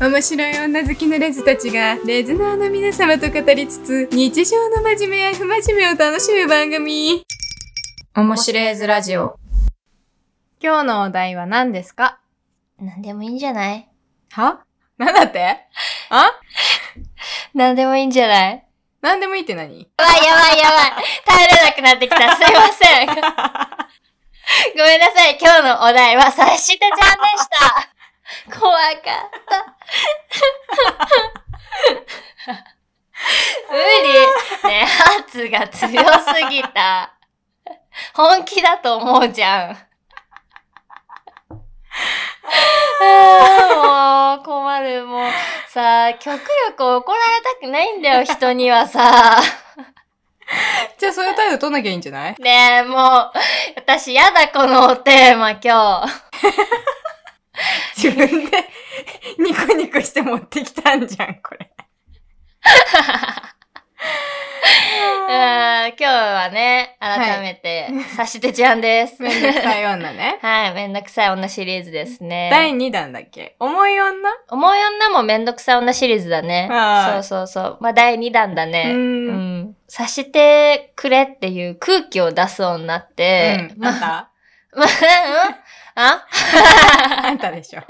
面白い女好きのレズたちがレズナーの皆様と語りつつ日常の真面目や不真面目を楽しむ番組。面白いズラジオ。今日のお題は何ですか？なんでもいいんじゃない？は？なんだって？あなんでもいいんじゃない？何でもいいって何？やばいやばいやばい。耐えれなくなってきた。すいません。ごめんなさい。今日のお題は察してちゃんでした。怖かった。無理。ね圧が強すぎた。本気だと思うじゃん。もう困る。もうさ、極力怒られたくないんだよ、人にはさ。じゃあそういう態度取んなきゃいいんじゃない？ねえ、もう、私やだ、このテーマ今日。自分でニコニコして持ってきたんじゃん、これ。うん今日はね、改めて、さしてちゃんです。めんどくさい女ね。はい、めんどくさい女シリーズですね。第2弾だっけ？重い女？重い女もめんどくさい女シリーズだね。はいそうそうそう。まあ、第2弾だね。ううんん。さしてくれっていう空気を出す女って、うん。また？まあ、うん？あ？あんたでしょ。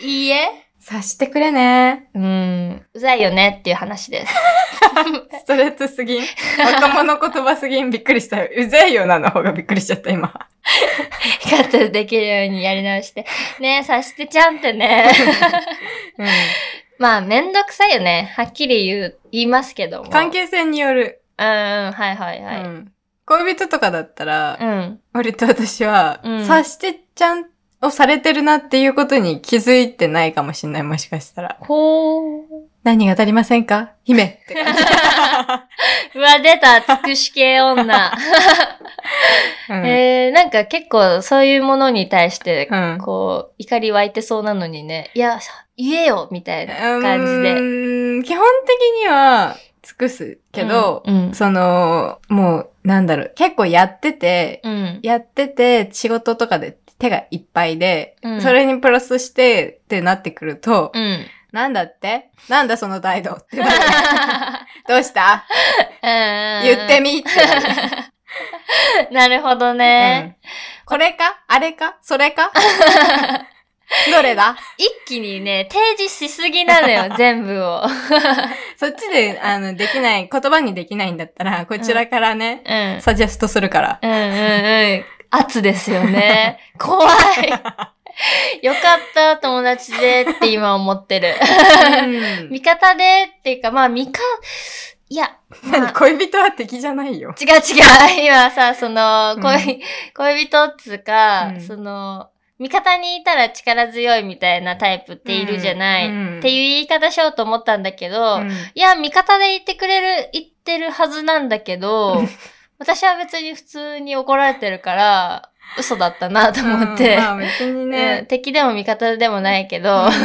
いいえ察してくれね。うん。うざいよねっていう話です。ストレートすぎん？若者言葉すぎん。びっくりした。うぜえよなの方がびっくりしちゃった、今。カットできるようにやり直して。ねえ、さしてちゃんってね。うまあ、めんどくさいよね。はっきり言う、言いますけども。ん。関係性による。うん、うん、はいはいはい。うん。恋人とかだったら、うん。割と私は、うん察してちゃんをされてるなっていうことに気づいてないかもしんない、もしかしたら。ほー。何が足りませんか？姫って感じ。うわ、出た、つくし系女。うんえー、なんか結構そういうものに対して、うんこう、怒り湧いてそうなのにね、いや、言えよみたいな感じで。ん基本的には尽くすけど、うん。その、もう、なんだろう、結構やってて、うん。やってて、仕事とかで手がいっぱいで、うんそれにプラスしてってなってくると、うん。なんだって？なんだその態度って。どうした？言ってみってなる。なるほどね。うんこれか？あれか？それか？どれだ？一気にね、提示しすぎなのよ、全部を。そっちで、あの、できない、言葉にできないんだったら、こちらからね、うん。サジェストするから。うんうんうん。圧ですよね。怖い。よかった、友達でって今思ってる。うん味方でっていうか、まあ、味方、いや、ま何あ、恋人は敵じゃないよ。違う違う。今さ、その、うん恋、恋人っつうか、うんその、味方にいたら力強いみたいなタイプっているじゃない、うんっていう言い方しようと思ったんだけど、うんいや、味方でいてくれる、言ってるはずなんだけど、私は別に普通に怒られてるから、嘘だったなと思って。うんまあ別にうんね。敵でも味方でもないけど、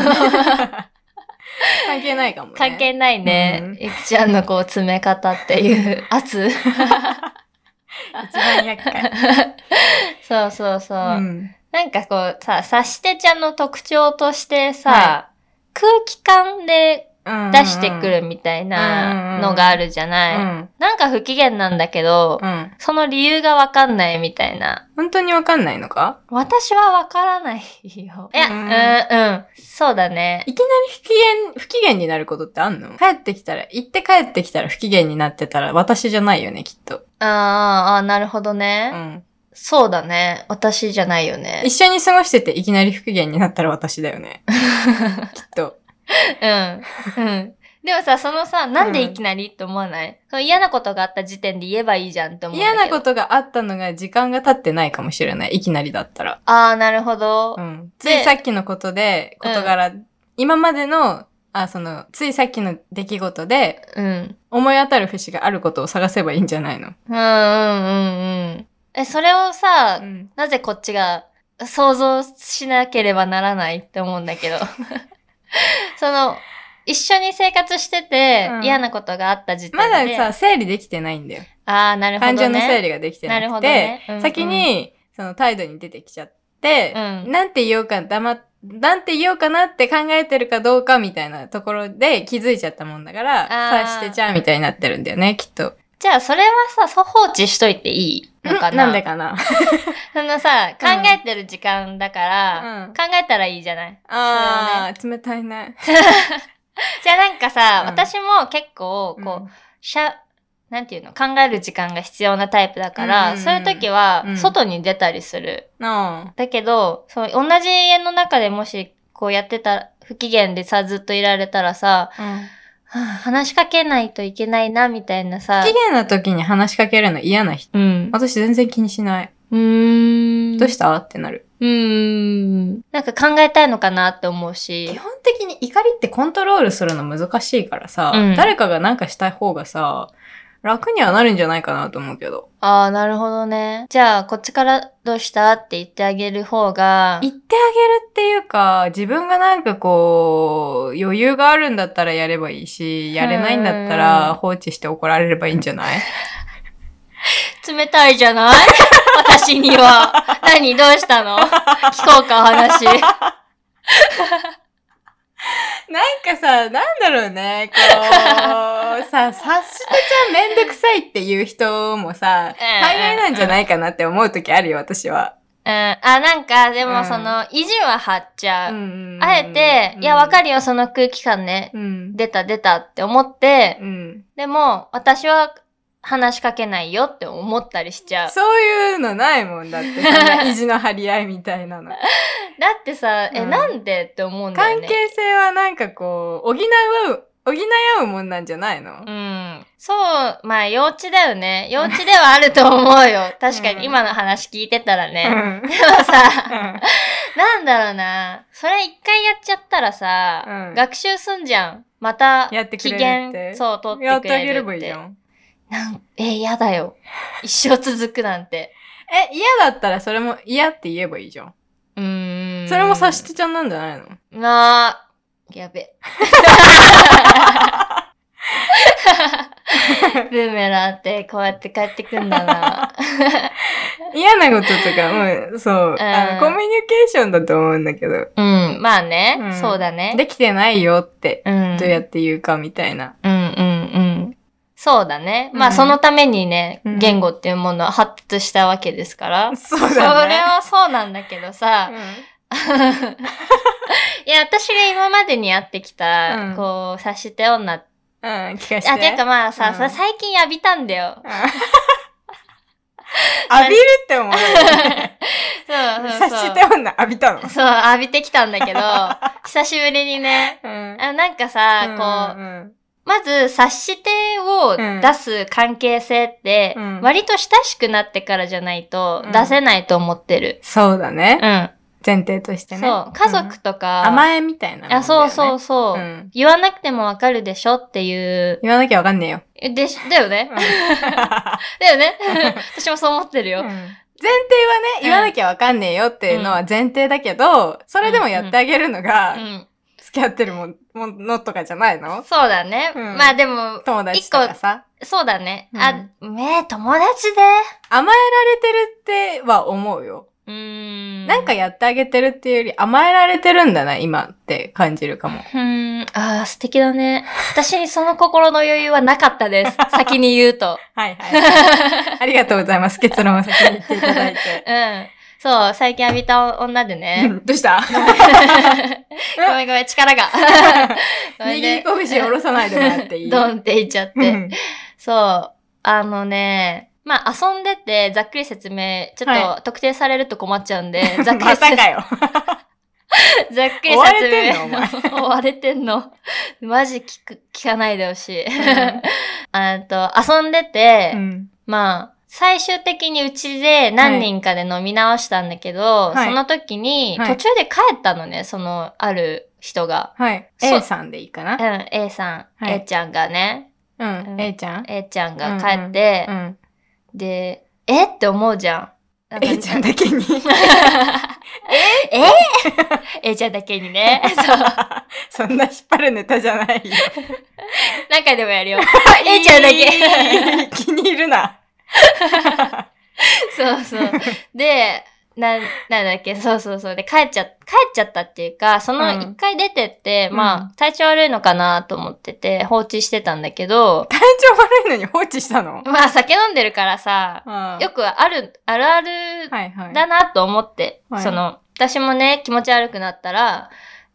関係ないかもね。関係ないねうん。ゆきちゃんのこう詰め方っていう 圧。一番厄介。そうそうそう。うんなんかこうさ、察してちゃんの特徴としてさ、空気感で出してくるみたいなのがあるじゃうない、ん。なんか不機嫌なんだけど、うん。その理由がわかんないみたいな。本当にわかんないのか？私はわからないよ。いや、ううんん、うん。そうだね。いきなり不機嫌、不機嫌になることってあんの？帰ってきたら、行って帰ってきたら不機嫌になってたら私じゃないよね、きっと。あーあー、なるほどうね、ん。そうだね。私じゃないよね。一緒に過ごしてていきなり不機嫌になったら私だよね。きっと。うん。うん。でもさ、そのさ、なんでいきなりって思わない、その嫌なことがあった時点で言えばいいじゃんって思う。嫌なことがあったのが時間が経ってないかもしれない。いきなりだったら。ああ、なるほど。うん。ついさっきのことで、事柄、今までの、あ、その、ついさっきの出来事で、うん。思い当たる節があることを探せばいいんじゃないの？うんうんうんうん。え、それをさ、ん。なぜこっちが想像しなければならないって思うんだけど。その、一緒に生活してて、うん嫌なことがあった時点まで。ださ、整理できてないんだよ。ああ、なるほどね。感情の整理ができてななるほどくて、ねうんうん先に、その態度に出てきちゃって、うんなんて言おうか黙っなんて言おうかなって考えてるかどうかみたいなところで気づいちゃったもんだから、さしてちゃうみたいになってるんだよね、きっと。じゃあ、それはさ、放置しといていい？のかな？なんでかな？そのさ、考うんえてる時間だから、うん。考えたらいいじゃない？あー、冷たいね。じゃあなんかさ、うん。私も結構、こう、しゃ、なんていうの？考える時間が必要なタイプだから、うんそういう時はう、ん。外に出たりする。うん。だけど、そう、同じ家の中でもし、こうやってた、不機嫌でさ、ずっといられたらさ、うん。はあ話しかけないといけないな、みたいなさ。不機嫌な時に話しかけるの嫌な人。うん。私全然気にしない。うーん。どうした？ってなる。うーん。なんか考えたいのかなって思うし基。本的に怒りってコントロールするの難しいからさ、うん誰かがなんかしたい方がさ、楽にはなるんじゃないかなと思うけど。ああ、なるほどね。じゃあ、こっちからどうしたって言ってあげる方が、言ってあげるっていうか、自分がなんかこう、余裕があるんだったらやればいいし、やれないんだったうんら放置して怒られればいいんじゃない？冷たいじゃない？私には。何？どうしたの？聞こうか、話。なんかさ、なんだろうね、こう、さ、察してちゃめんどくさいっていう人もさ、大概なんじゃないかなって思う時あるよ、私は。うん。あ、なんか、でうんもその、意地は張っちゃう。んあえて、いや、わかる。るよ、その空気感ね。うん。出た、出たって思って、うん。でも、私は話しかけないよって思ったりしちゃう。そういうのないもんだって、意地の張り合いみたいなの。だってさ、え、うんなんでって思うんだよね。関係性はなんかこう、補う、補い合うもんなんじゃないの？うん。そう、まあ幼稚だよね。幼稚ではあると思うよ。確かうんに今の話聞いてたらうね。んでもさ、なんだろうな。それ一回やっちゃったらさ、うん学習すんじゃん。また、やってそう、取ってくれるって。やってあげればいいじゃん。なんえ、嫌だよ。一生続くなんて。え、嫌だったらそれも嫌って言えばいいじゃん。うーん。それも察してちゃんなんじゃないの？なあ、やべ。ブーメランってこうやって帰ってくんだな。嫌なこととか、もう、そう、あのコミュニケーションだと思うんだけど、うん、まあね、うんそうだね。できてないよって、うん。どうやって言うかみたいな。うんうんうん。そうだね。まあ、うんそのためにね、うん言語っていうものは発達したわけですから。そうそれだね。はそうなんだけどさ、いや、私が今までに会ってきた、うんこう、察して女、うん、うん、聞かせて。あ、てかまあさ、うんさ最近浴びたんだよ。うん 浴びるって思うよね。そうそうそう。察して女浴びたの？そう、浴びてきたんだけど、久しぶりにね、うんあなんかさ、こう、うんまず、察してを出す関係性って、うん割と親しくなってからじゃないとうん出せないと思ってる。そうだね。うん。前提としてね。そう。家族とうんか、甘えみたいなね。あ、そうそうそう、うん言わなくてもわかるでしょっていう。言わなきゃわかんねえよ。えでし、だよね。だよね。私もそう思ってるよ。うん前提はね、言わなきゃわかんねえよっていうのは前提だけど、それでもやってあげるのうが、ん。付き合ってるものとかじゃないの？そうだね。うんまあでも、友達とかさ。そうだね。うんあ、ね友達で？甘えられてるっては思うよ。うーん。なんかやってあげてるっていうより甘えられてるんだな、今って感じるかも。うーん。ああ、素敵だね。私にその心の余裕はなかったです。先に言うと。はいはい。ありがとうございます。結論を先に言っていただいて。うん。そう、最近浴びた女でうね。んどうした？ごめんごめん、力が。右ね拳下ろさないでもらっていい？ドンって言っちゃって。うんそう。あのね、まあ遊んでて、ざっくり説明、ちょっはと特定されると困っちゃうんで、ざっくりまた説かよ。ざっくり説明。追われてんのお前追われてんの。マジ聞く、聞かないでほしい。あと、遊んでて、うんまあ、最終的にうちで何人かで飲み直したんだけど、はいその時に、はい途中で帰ったのね、その、ある人が。はい。そう A さんでいいかな？うん、A さん、はい A ちゃんがね、ううんん。A ちゃん？A ちゃんが帰って、うん。で、え？って思うじゃん。なんか A ちゃんだけに？え ?A ちゃんだけにね。そう。そんな引っ張るネタじゃないよ。何回でもやるよ。A ちゃんだけ。け。気に入るな。そうそう。で、な、なんだっけ、そうそうそう。で、帰っちゃ、帰っちゃったっていうか、そのうん一回出てって、うんまあ、体調悪いのかなと思ってて、放置してたんだけど、体調悪いのに放置したの？まあ、酒飲んでるからさ、あよくある、あるあるはいはい。だなと思って、はいその、私もね、気持ち悪くなったら、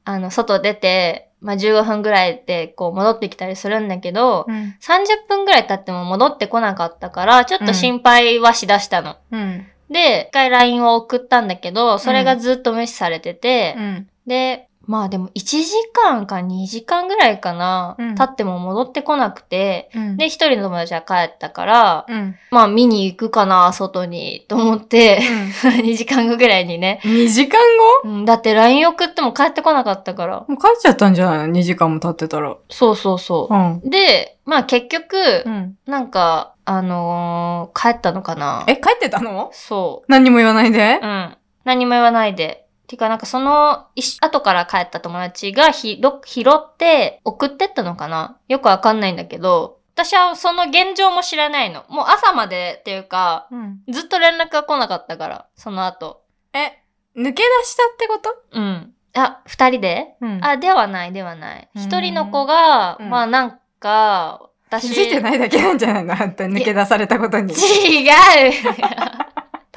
あの、外出て、まあ、15分ぐらいで、こう、戻ってきたりするんだけど、うん。30分ぐらい経っても戻ってこなかったから、ちょっと心配はしだしたの。うん。で、一回 LINE を送ったんだけど、それがずっと無視されてて、うん。で、まあでも1時間か2時間ぐらいかな、うん経っても戻ってこなくて、うん。で、一人の友達は帰ったから、うん。まあ見に行くかな、外に、と思って、2時間後ぐらいにね。2時間後？うんだって LINE 送っても帰ってこなかったから。もう帰っちゃったんじゃない？の ?2 時間も経ってたら。そうそうそうう。ん。で、まあ結局、うん。なんか、あのー帰ったのかなえ、帰ってたの？そ何にも言わないで？う。うん。何も言わないで。てか、なんかその、後から帰った友達が拾って送ってったのかな？よくわかんないんだけど、私はその現状も知らないの。もう朝までっていうか、うん。ずっと連絡が来なかったから、その後。え、抜け出したってこと？うん。あ、二人で？うんあ、ではない、ではない。うん一人の子が、うんまあなんか、私。気づいてないだけなんじゃないの？あんた抜け出されたことに。違う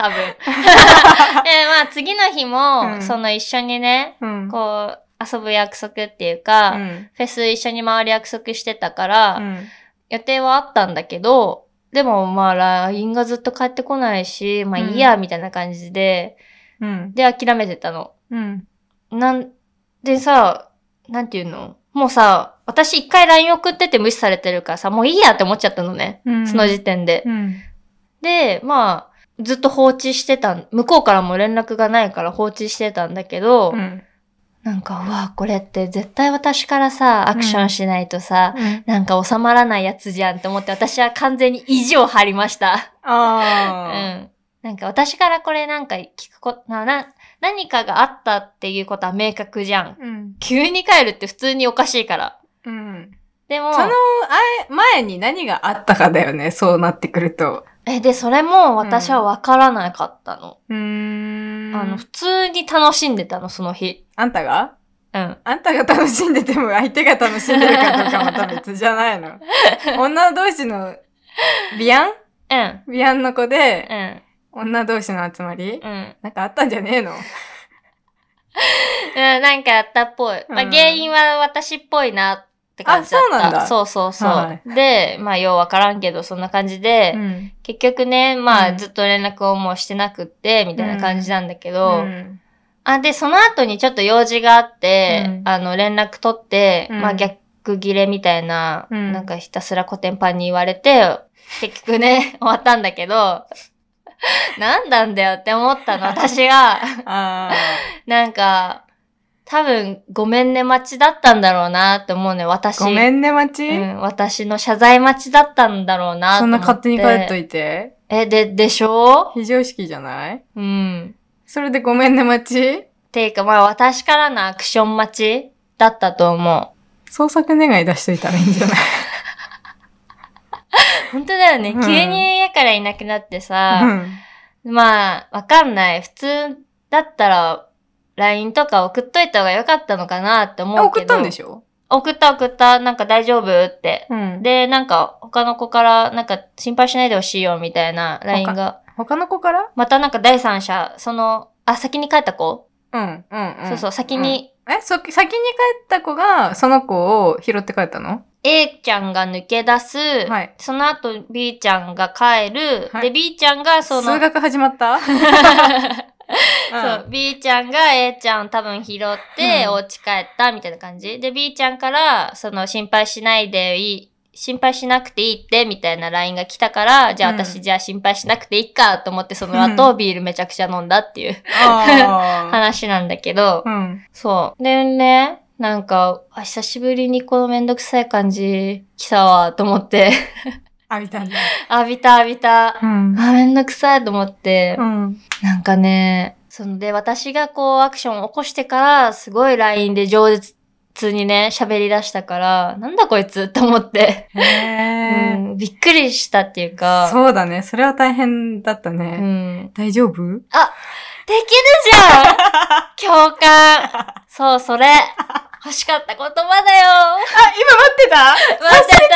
多分。で、まあ次の日も、うんその一緒にね、うん。こう、遊ぶ約束っていうか、うん。フェス一緒に回る約束してたから、うん。予定はあったんだけど、でもまあ LINE がずっと返ってこないし、まあいいや、みたいな感じで、うん。で諦めてたの。うん。なん、でさ、なんていうの？もうさ、私一回 LINE 送ってて無視されてるからさ、もういいやって思っちゃったのね。うん。その時点で。うん。で、まあ、ずっと放置してたん、向こうからも連絡がないから放置してたんだけど、うん。なんか、うわ、これって絶対私からさ、アクションしないとさ、うん。なんか収まらないやつじゃんって思って私は完全に意地を張りました。うあん。なんか私からこれなんか聞くこと、な、な、何かがあったっていうことは明確じゃん。あ。うん。急に帰るって普通におかしいから。うん。でも、その、あえ、前に何があったかだよね。そうなってくると。え、で、それも私は分からなかったの。うーん。あの、普通に楽しんでたの、その日。あんたが？うん。あんたが楽しんでても相手が楽しんでるかどうかまた別じゃないの。女同士の、ビアン？うん。ビアンの子で、うん。女同士の集まり？うん。なんかあったんじゃねえの？うん、なんかあったっぽい。まあ、うん原因は私っぽいなって感じだった。あそうなんだそうそうそう。はで、まあ、ようわからんけど、そんな感じで、ん。結局ね、まあ、うんずっと連絡をもうしてなくって、みたいな感じなんだけど、うんあ、で、その後にちょっと用事があって、うんあの、連絡取って、うんまあ、逆切れみたいな、うんなんかひたすらコテンパンに言われて、結局ね、終わったんだけど、なんなんだよって思ったの、私が。あなんか、多分、ごめんね待ちだったんだろうなって思うね、私。ーごめんね、待ち、うん、私の謝罪待ちだったんだろうなとそん思って。な勝手に帰っといて？え、で、でしょ？非常識じゃない？うん。それでごめんね、待ち？ていうか、まあ私からのアクション待ちだったと思う。創作願い出しといたらいいんじゃない？本当だよね。うん急に家からいなくなってうさ、ん。まあ、わかんない。普通だったら、LINE とか送っといた方がよかったのかなって思うけど。送ったんでしょ？送った送った。なんか大丈夫って。うん。で、なんか他の子から、なんか心配しないでほしいよみたいな LINE が。他の子から？またなんか第三者、その、あ、先に帰った子、うん、うん、うん。そうそう、先に、うん。え、そ、先に帰った子が、その子を拾って帰ったの？A ちゃんが抜け出す、はいその後 B ちゃんが帰る、はいで B ちゃんがその、数学始まった？そう、B ちゃんが A ちゃん多分拾って、うんお家帰ったみたいな感じ。で、B ちゃんから、その心配しないでいい、心配しなくていいって、みたいな LINE が来たから、じゃあうん私、じゃあ心配しなくていいかと思って、その後、ビールめちゃくちゃ飲んだっていうあ 話なんだけどあ。、うん。そう。でね、なんか、あ久しぶりにこのめんどくさい感じ来たわ、と思って。浴びたんだ。浴びた浴びた。うん。あ、めんどくさいと思って。うん。なんかね、そので、私がこうアクションを起こしてから、すごい LINE で饒舌にね、喋り出したから、なんだこいつって思って、うん、びっくりしたっていうか、そうだね。それは大変だったうね。ん。大丈夫？できるじゃん 共感そう、それ。欲しかった言葉だよ。あ、今待ってた？待ってた。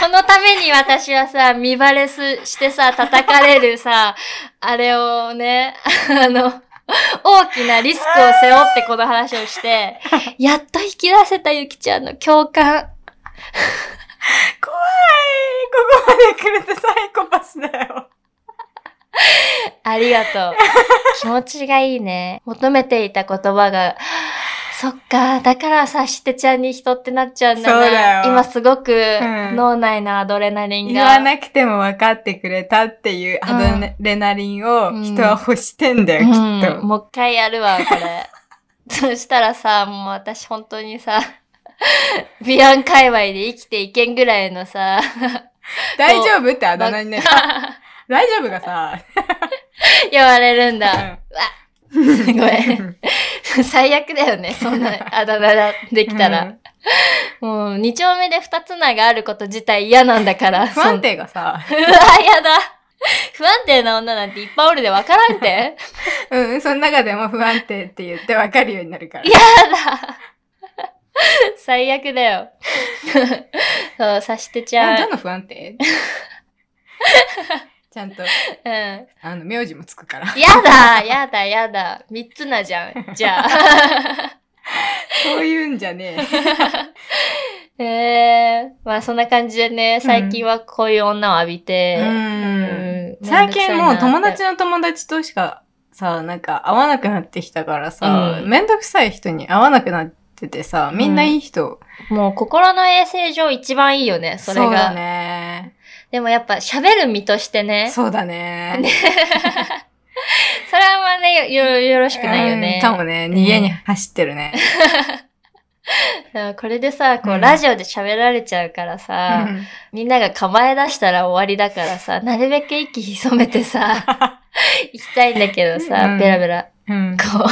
このために私はさ、見バレすしてさ、叩かれるさ、あれをね、あの、大きなリスクを背負ってこの話をして、やっと引き出せたゆきちゃんの共感。怖い。ここまで来るとサイコパスだよ。ありがとう。気持ちがいいね。求めていた言葉が、そっか、だからさしてちゃんに人ってなっちゃうんだな。そうだよ今すごくん脳内のアドレナリンが。言わなくても分かってくれたっていうアドレナリンを人は欲してんだよ、きっと。うん、もう一回やるわ、これ。そしたらさ、もう私本当にさ、ビアン界隈で生きていけんぐらいのさ、大丈夫ってあだ名になる。大丈夫がさ、言われるんだ。うんすごい。最悪だよね、そんなあだ名ができたら。もう、二丁目で二つ名があること自体嫌なんだから。不安定がさ、うわ、やだ。不安定な女なんていっぱいおるでわからんて。うん、その中でも不安定って言って分かるようになるから。やだ。最悪だよ。そう、さしてちゃん。あどの不安定？ちゃんと、うん。あの、名字もつくから。やだやだやだ。三つなじゃん。じゃあ。そういうんじゃねえ。えー、まあそんな感じでね、最近はこういう女を浴びて、うんうん最近もう友達の友達としかさ、なんか会わなくなってきたからさ、うんめんどくさい人に会わなくなっててさ、みんないい人。どくさいなもう心の衛生上一番いいよね、それが。そうだね。でもやっぱ喋る身としてね、そうだね。それはまあね、よよよろしくないよね。うん。かもね、逃げに走ってるね。これでさ、こう、うん。ラジオで喋られちゃうからうさ、ん。みんなが構え出したら終わりだからさ、なるべく息潜めてさ、行きたいんだけどさ、うん。ベラベラ、うん。こ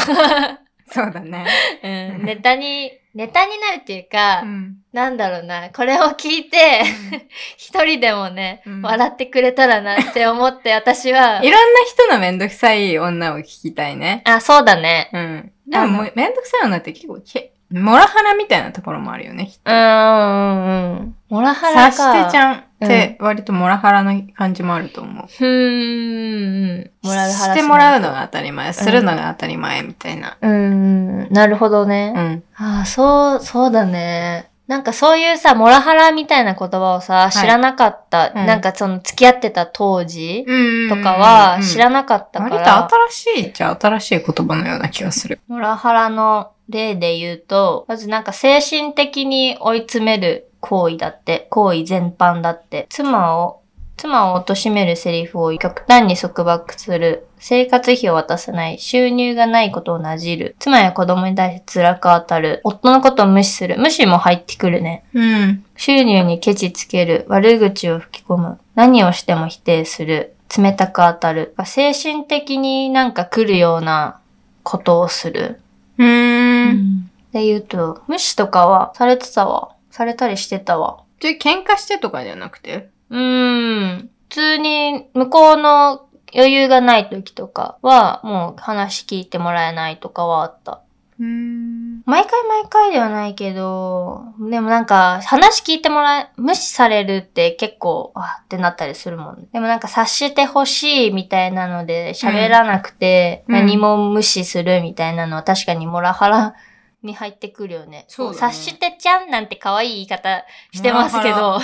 そうだね。う、うん、ネタに、ネタになるっていうか、うんなんだろうな、これを聞いて、一人でもね、うん笑ってくれたらなって思って、私は、いろんな人のめんどくさい女を聞きたいね。あ、そうだね。うん。でももうめんどくさい女って結構け、モラハラみたいなところもあるよね。きっとうん、うん、うん。モラハラか。さしてちゃんって割とモラハラの感じもあると思う。ふーん。モラルハラしてもらうのが当たり前、するのが当たり前みたいな。うん、なるほどね。うん。ああ、そう、そうだね。なんかそういうさ、モラハラみたいな言葉をさ、い知らなかった。うんなんかその付き合ってた当時ととかは知らなかったから、割と新しいっちゃ新しい言葉のような気がする。モラハラの例で言うと、まずなんか精神的に追い詰める行為だって、行為全般だって、妻を、妻を貶めるセリフを極端に束縛する、生活費を渡さない、収入がないことをなじる、妻や子供に対して辛く当たる、夫のことを無視する、無視も入ってくるね。うん。収入にケチつける、悪口を吹き込む、何をしても否定する、冷たく当たる、精神的になんか来るようなことをする。うーん。で言うと、無視とかはされてたわ。されたりしてたわ。じゃあ喧嘩してとかじゃなくて？うーん。普通に向こうの余裕がない時とかは、もう話聞いてもらえないとかはあった。うーん。毎回毎回ではないけど、でもなんか話聞いてもらえ、無視されるって結構、あってなったりするもんね。でもなんか察してほしいみたいなので喋らなくて、うん何も無視するみたいなのは確かにモラハラに入ってくるよね。そうだね察してちゃんなんて可愛い言い方してますけど。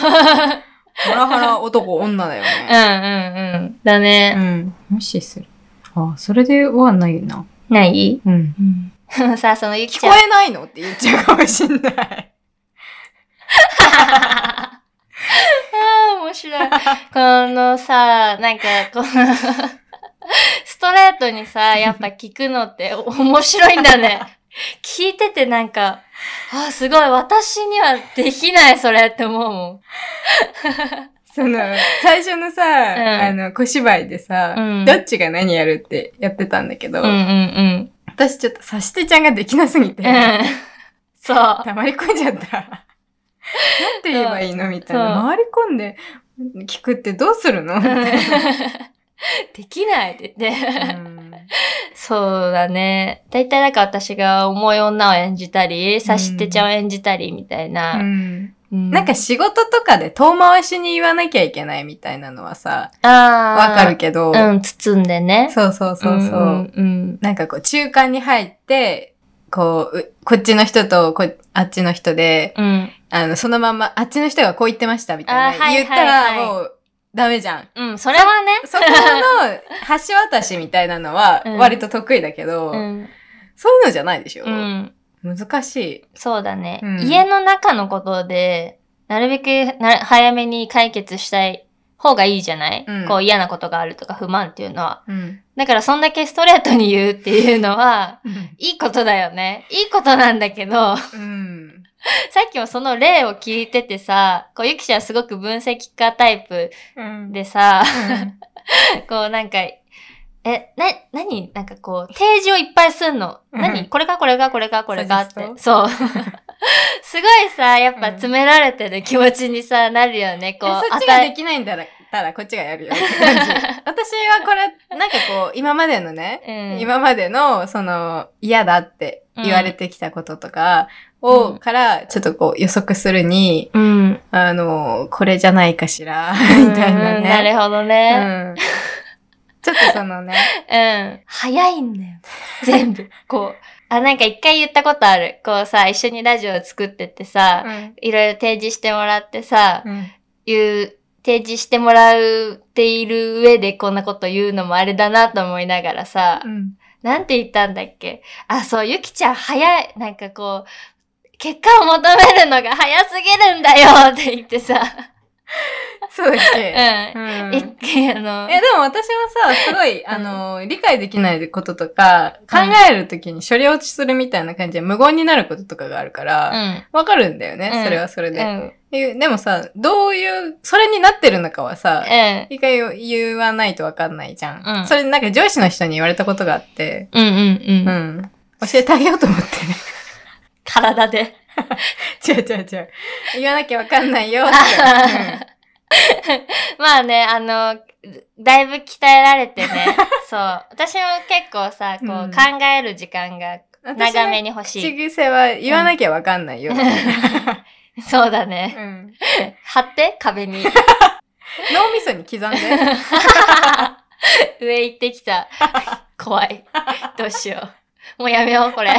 モラハラ 男女だようんね。うんうん。だうね。ん。無視する。あ、それではないな。ない？うん。うん。さあ、そのゆきちゃん。聞こえないのって言っちゃうかもしんない。ああ、面白い。このさ、なんか、この、ストレートにさ、やっぱ聞くのって面白いんだね。聞いててなんか、あーすごい、私にはできない、それって思うもん。その、最初のさ、んあの、小芝居でさ、うんどっちが何やるってやってたんだけど、うんうんうん。私ちょっとさしてちゃんができなすぎて、うん。そう。溜まり込んじゃった。なんて言えばいいのみたいな。回り込んで、聞くってどうするの、できないって言って。う んそうだね。だいたいなんか私が重い女を演じたり、差し手ちゃんを演じたりみたいな。うんうんなんか仕事とかで遠回しに言わなきゃいけないみたいなのはさ。わかるけど、うん、包んでね。そうそうそうそう。んうん。なんかこう中間に入って、こう、うこっちの人とこあっちの人で、うん。あの、そのまんま、あっちの人がこう言ってましたみたいな、言ったはいはいらもうダメじゃん。うん、それはね。そこの橋渡しみたいなのはうん割と得意だけど、うん。そういうのじゃないでしょ、うん。難しい。そうだね、うん家の中のことで、なるべくな早めに解決したい方がいいじゃない、うんこう嫌なことがあるとか不満っていうのは。うん。だからそんだけストレートに言うっていうのは、いいことだよね。いいことなんだけど、さうん。っきもその例を聞いててさ、こうゆきちゃんすごく分析家タイプうん。でさ、こうなんか、え、な、なになんかこう、提示をいっぱいすんの。うん。何？これか？これか？これか？これか？って。そう。すごいさ、やっぱ詰められてる気持ちにさ、なるよね。こう、えそっちができないんだったらこっちがやるよって感じ。私はこれ、なんかこう、今までのね、うん今までの、その、嫌だって言われてきたこととかうを、んから、ちょっとこう予測するに、うん。あの、これじゃないかしら、みたいなうんね。なるほどうね。ん。ちょっとそのね、うん。早いんだよ。全部。こう。あ、なんか一回言ったことある。こうさ、一緒にラジオを作っててさ、いろいろ提示してもらってさ、うん。言う、提示してもらっている上でこんなこと言うのもあれだなと思いながらさ、うん。なんて言ったんだっけ？あ、そう、ゆきちゃん早い、なんかこう、結果を求めるのが早すぎるんだよって言ってさ、そうだっうけん。うん。一回あの、え、でも私はさ、すごい、あの、理解できないこととか、考えるときに処理落ちするみたいな感じで無言になることとかがあるかうら、ん。わかるんだよね、うんそれはそれで。うん。えでもさ、どういう、それになってるのかはさ、うん。一回言わないとわかんないじゃん。うんそれなんか上司の人に言われたことがあって、うんうんう。うんん。教えてあげようと思って。体で。違う違う違う。言わなきゃわかんないよって。まあね、あの、だいぶ鍛えられてね。そう。私も結構さ、こう、うん考える時間が長めに欲しい。口癖は言わなきゃわかんないよ。そうだね。うん貼って、壁に。脳みそに刻んで。上行ってきた。怖い。どうしよう。もうやめよう、これ。